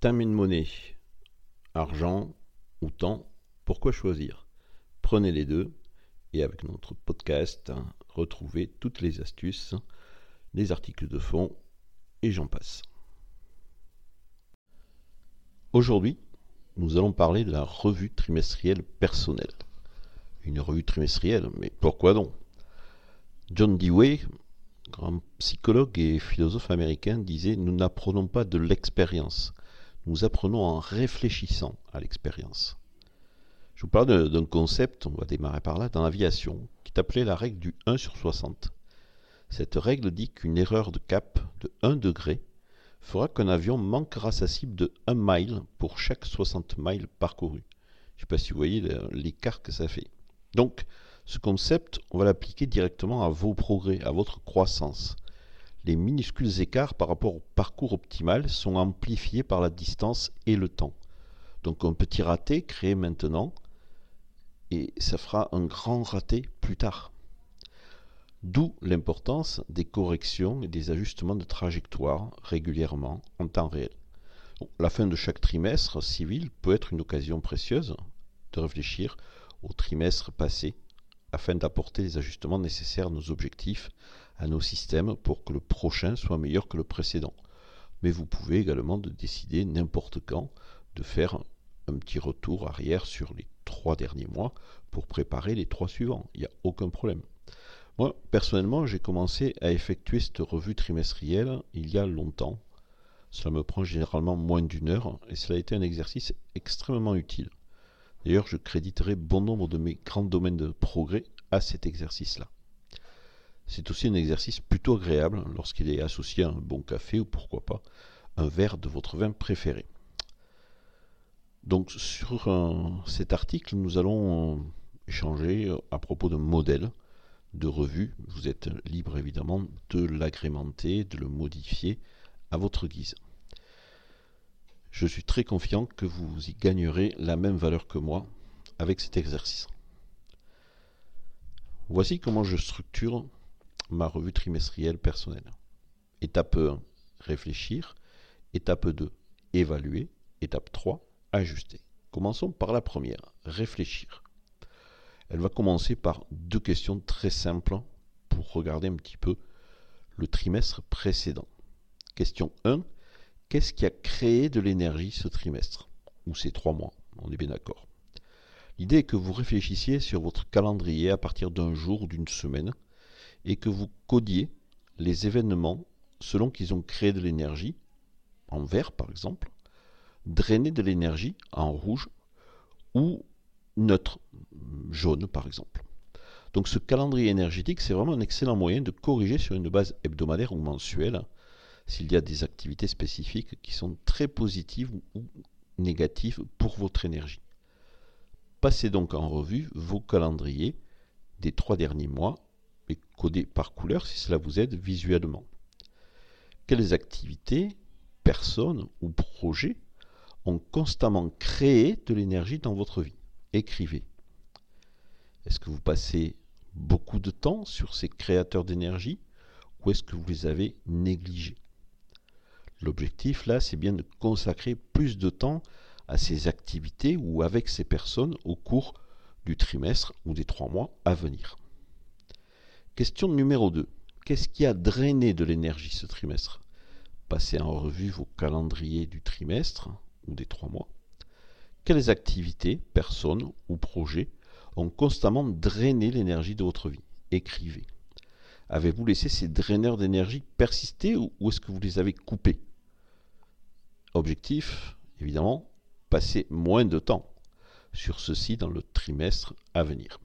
Time and money, argent ou temps, pourquoi choisir? Prenez les deux et avec notre podcast, retrouvez toutes les astuces, les articles de fond et j'en passe. Aujourd'hui, nous allons parler de la revue trimestrielle personnelle. Une revue trimestrielle, mais pourquoi donc? John Dewey, grand psychologue et philosophe américain, disait Nous n'apprenons pas de l'expérience, nous apprenons en réfléchissant à l'expérience. Je vous parle d'un concept, on va démarrer par là, dans l'aviation, qui est appelé la règle du 1 sur 60. Cette règle dit qu'une erreur de cap de 1 degré fera qu'un avion manquera sa cible de 1 mile pour chaque 60 miles parcourus. Je ne sais pas si vous voyez l'écart que ça fait. Donc, ce concept, on va l'appliquer directement à vos progrès, à votre croissance. Les minuscules écarts par rapport au parcours optimal sont amplifiés par la distance et le temps. Donc un petit raté créé maintenant, et ça fera un grand raté plus tard. D'où l'importance des corrections et des ajustements de trajectoire régulièrement en temps réel. la fin de chaque trimestre civil peut être une occasion précieuse de réfléchir au trimestre passé afin d'apporter les ajustements nécessaires à nos objectifs, à nos systèmes pour que le prochain soit meilleur que le précédent. Mais vous pouvez également décider n'importe quand de faire un petit retour arrière sur les trois derniers mois pour préparer les trois suivants. Il n'y a aucun problème. Moi, personnellement, j'ai commencé à effectuer cette revue trimestrielle il y a longtemps. Cela me prend généralement moins d'une heure et cela a été un exercice extrêmement utile. D'ailleurs, je créditerai bon nombre de mes grands domaines de progrès à cet exercice-là. C'est aussi un exercice plutôt agréable lorsqu'il est associé à un bon café ou pourquoi pas un verre de votre vin préféré. Donc sur euh, cet article, nous allons euh, échanger euh, à propos d'un modèle de revue. Vous êtes libre évidemment de l'agrémenter, de le modifier à votre guise. Je suis très confiant que vous y gagnerez la même valeur que moi avec cet exercice. Voici comment je structure ma revue trimestrielle personnelle. Étape 1, réfléchir. Étape 2, évaluer. Étape 3, ajuster. Commençons par la première, réfléchir. Elle va commencer par deux questions très simples pour regarder un petit peu le trimestre précédent. Question 1, Qu'est-ce qui a créé de l'énergie ce trimestre Ou ces trois mois? On est bien d'accord. L'idée est que vous réfléchissiez sur votre calendrier à partir d'un jour ou d'une semaine et que vous codiez les événements selon qu'ils ont créé de l'énergie, en vert par exemple, drainé de l'énergie en rouge ou neutre, jaune par exemple. Donc ce calendrier énergétique, c'est vraiment un excellent moyen de corriger sur une base hebdomadaire ou mensuelle s'il y a des activités spécifiques qui sont très positives ou négatives pour votre énergie. Passez donc en revue vos calendriers des trois derniers mois codés par couleur si cela vous aide visuellement. Quelles activités, personnes ou projets ont constamment créé de l'énergie dans votre vie? Écrivez. Est-ce que vous passez beaucoup de temps sur ces créateurs d'énergie ou est-ce que vous les avez négligés? L'objectif là, c'est bien de consacrer plus de temps à ces activités ou avec ces personnes au cours du trimestre ou des trois mois à venir. Question numéro 2. Qu'est-ce qui a drainé de l'énergie ce trimestre? Passez en revue vos calendriers du trimestre ou des trois mois. Quelles activités, personnes ou projets ont constamment drainé l'énergie de votre vie? Écrivez. Avez-vous laissé ces draineurs d'énergie persister ou est-ce que vous les avez coupés? Objectif, évidemment, passer moins de temps sur ceci dans le trimestre à venir.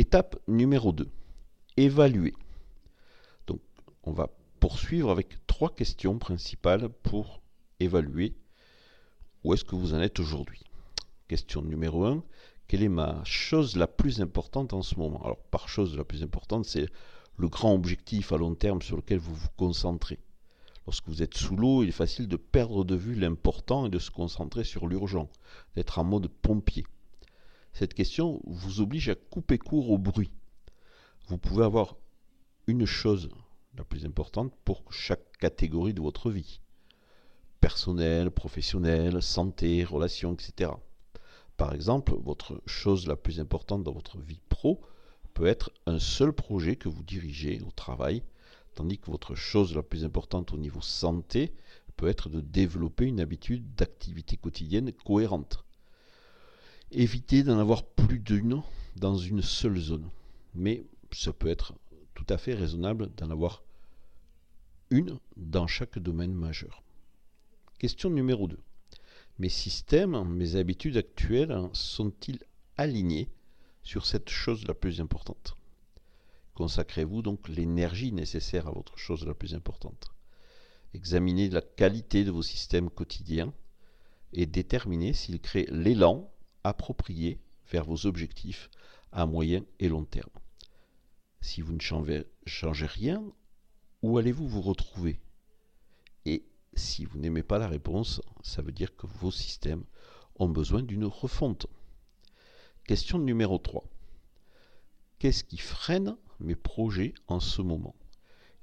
Étape numéro 2. Évaluer. Donc, on va poursuivre avec trois questions principales pour évaluer où est-ce que vous en êtes aujourd'hui. Question numéro 1. Quelle est ma chose la plus importante en ce moment? Alors, par chose la plus importante, c'est le grand objectif à long terme sur lequel vous vous concentrez. Lorsque vous êtes sous l'eau, il est facile de perdre de vue l'important et de se concentrer sur l'urgent, d'être en mode pompier. Cette question vous oblige à couper court au bruit. Vous pouvez avoir une chose la plus importante pour chaque catégorie de votre vie. personnel, professionnel, santé, relations, etc. Par exemple, votre chose la plus importante dans votre vie pro peut être un seul projet que vous dirigez au travail, tandis que votre chose la plus importante au niveau santé peut être de développer une habitude d'activité quotidienne cohérente. Évitez d'en avoir plus d'une dans une seule zone, mais ça peut être tout à fait raisonnable d'en avoir une dans chaque domaine majeur. Question numéro 2. Mes systèmes, mes habitudes actuelles sont-ils alignés sur cette chose la plus importante? Consacrez-vous donc l'énergie nécessaire à votre chose la plus importante. Examinez la qualité de vos systèmes quotidiens et déterminez s'ils créent l'élan approprié vers vos objectifs à moyen et long terme. Si vous ne changez, changez rien, où allez-vous vous retrouver? Et si vous n'aimez pas la réponse, ça veut dire que vos systèmes ont besoin d'une refonte. Question numéro 3. Qu'est-ce qui freine mes projets en ce moment?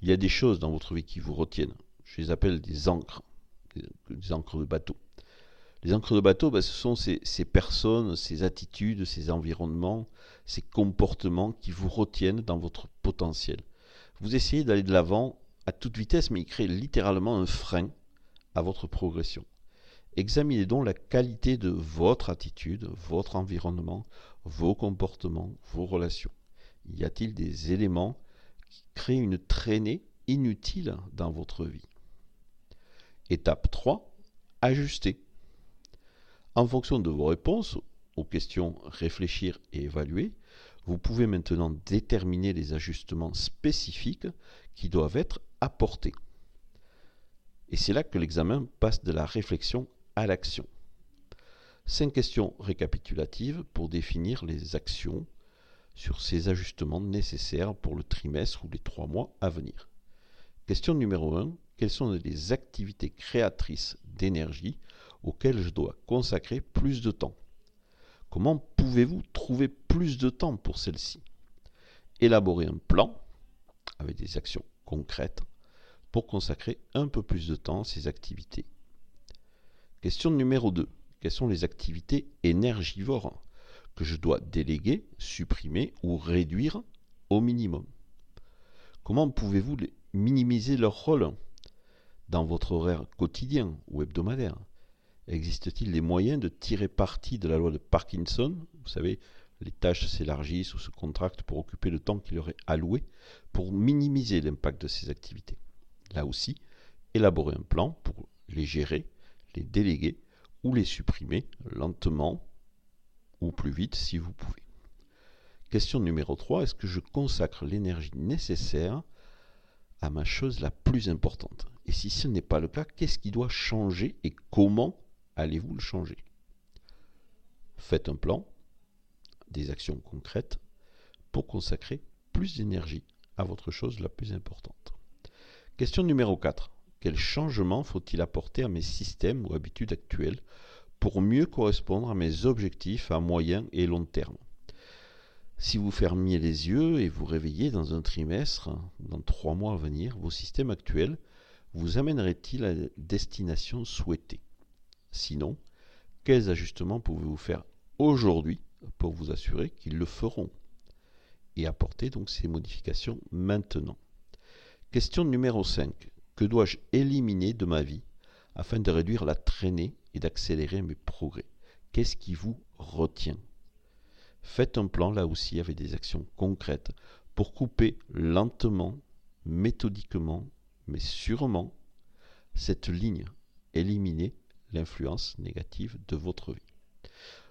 Il y a des choses dans votre vie qui vous retiennent. Je les appelle des encres, des encres de bateau. Les encres de bateau, ben, ce sont ces, personnes, ces attitudes, ces environnements, ces comportements qui vous retiennent dans votre potentiel. Vous essayez d'aller de l'avant à toute vitesse, mais il crée littéralement un frein à votre progression. Examinez donc la qualité de votre attitude, votre environnement, vos comportements, vos relations. Y a-t-il des éléments qui créent une traînée inutile dans votre vie? Étape 3, ajuster. En fonction de vos réponses aux questions réfléchir et évaluer, vous pouvez maintenant déterminer les ajustements spécifiques qui doivent être apportés. Et c'est là que l'examen passe de la réflexion à l'action. Cinq questions récapitulatives pour définir les actions sur ces ajustements nécessaires pour le trimestre ou les trois mois à venir. Question numéro 1. Quelles sont les activités créatrices d'énergie auxquelles je dois consacrer plus de temps Comment pouvez-vous trouver plus de temps pour celles-ci Élaborer un plan avec des actions concrètes pour consacrer un peu plus de temps à ces activités. Question numéro 2. Quelles sont les activités énergivores que je dois déléguer, supprimer ou réduire au minimum? Comment pouvez-vous minimiser leur rôle dans votre horaire quotidien ou hebdomadaire? Existe-t-il des moyens de tirer parti de la loi de Parkinson? Vous savez, les tâches s'élargissent ou se contractent pour occuper le temps qui leur est alloué, pour minimiser l'impact de ces activités. Là aussi, élaborer un plan pour les gérer, les déléguer ou les supprimer lentement ou plus vite si vous pouvez. Question numéro 3, est-ce que je consacre l'énergie nécessaire à ma chose la plus importante? Et si ce n'est pas le cas, qu'est-ce qui doit changer et comment allez-vous le changer? Faites un plan, des actions concrètes pour consacrer plus d'énergie à votre chose la plus importante. Question numéro 4. Quel changement faut-il apporter à mes systèmes ou habitudes actuelles pour mieux correspondre à mes objectifs à moyen et long terme? Si vous fermiez les yeux et vous réveillez dans un trimestre, dans trois mois à venir, vos systèmes actuels vous amèneraient-ils à la destination souhaitée? Sinon, quels ajustements pouvez-vous faire aujourd'hui pour vous assurer qu'ils le feront et apporter donc ces modifications maintenant? Question numéro 5. Que dois-je éliminer de ma vie afin de réduire la traînée et d'accélérer mes progrès? Qu'est-ce qui vous retient? Faites un plan là aussi avec des actions concrètes pour couper lentement, méthodiquement, mais sûrement cette ligne, éliminer l'influence négative de votre vie.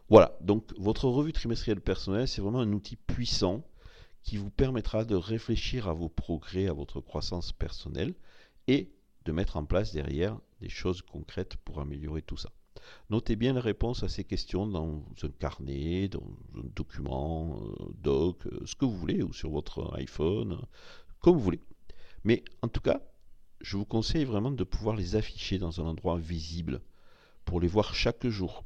Voilà, donc votre revue trimestrielle personnelle, c'est vraiment un outil puissant qui vous permettra de réfléchir à vos progrès, à votre croissance personnelle et de mettre en place derrière des choses concrètes pour améliorer tout ça. Notez bien la réponse à ces questions dans un carnet, dans un document, euh, doc, euh, ce que vous voulez, ou sur votre iPhone, comme vous voulez. Mais en tout cas, je vous conseille vraiment de pouvoir les afficher dans un endroit visible pour les voir chaque jour.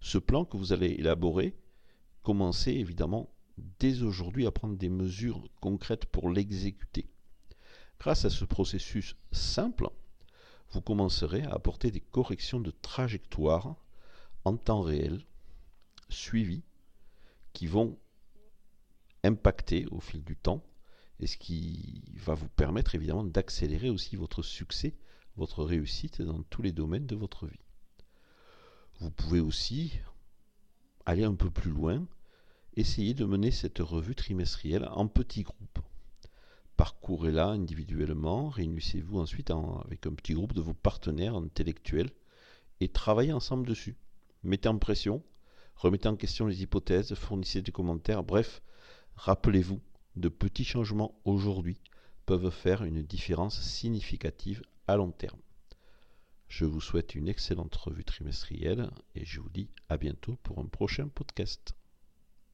Ce plan que vous allez élaborer, commencez évidemment dès aujourd'hui à prendre des mesures concrètes pour l'exécuter. Grâce à ce processus simple, vous commencerez à apporter des corrections de trajectoire en temps réel, suivies, qui vont impacter au fil du temps et ce qui va vous permettre évidemment d'accélérer aussi votre succès, votre réussite dans tous les domaines de votre vie. Vous pouvez aussi aller un peu plus loin, essayer de mener cette revue trimestrielle en petits groupes. Parcourez-la individuellement, réunissez-vous ensuite avec un petit groupe de vos partenaires intellectuels et travaillez ensemble dessus. Mettez en pression, remettez en question les hypothèses, fournissez des commentaires, bref, rappelez-vous, de petits changements aujourd'hui peuvent faire une différence significative à long terme. Je vous souhaite une excellente revue trimestrielle et je vous dis à bientôt pour un prochain podcast.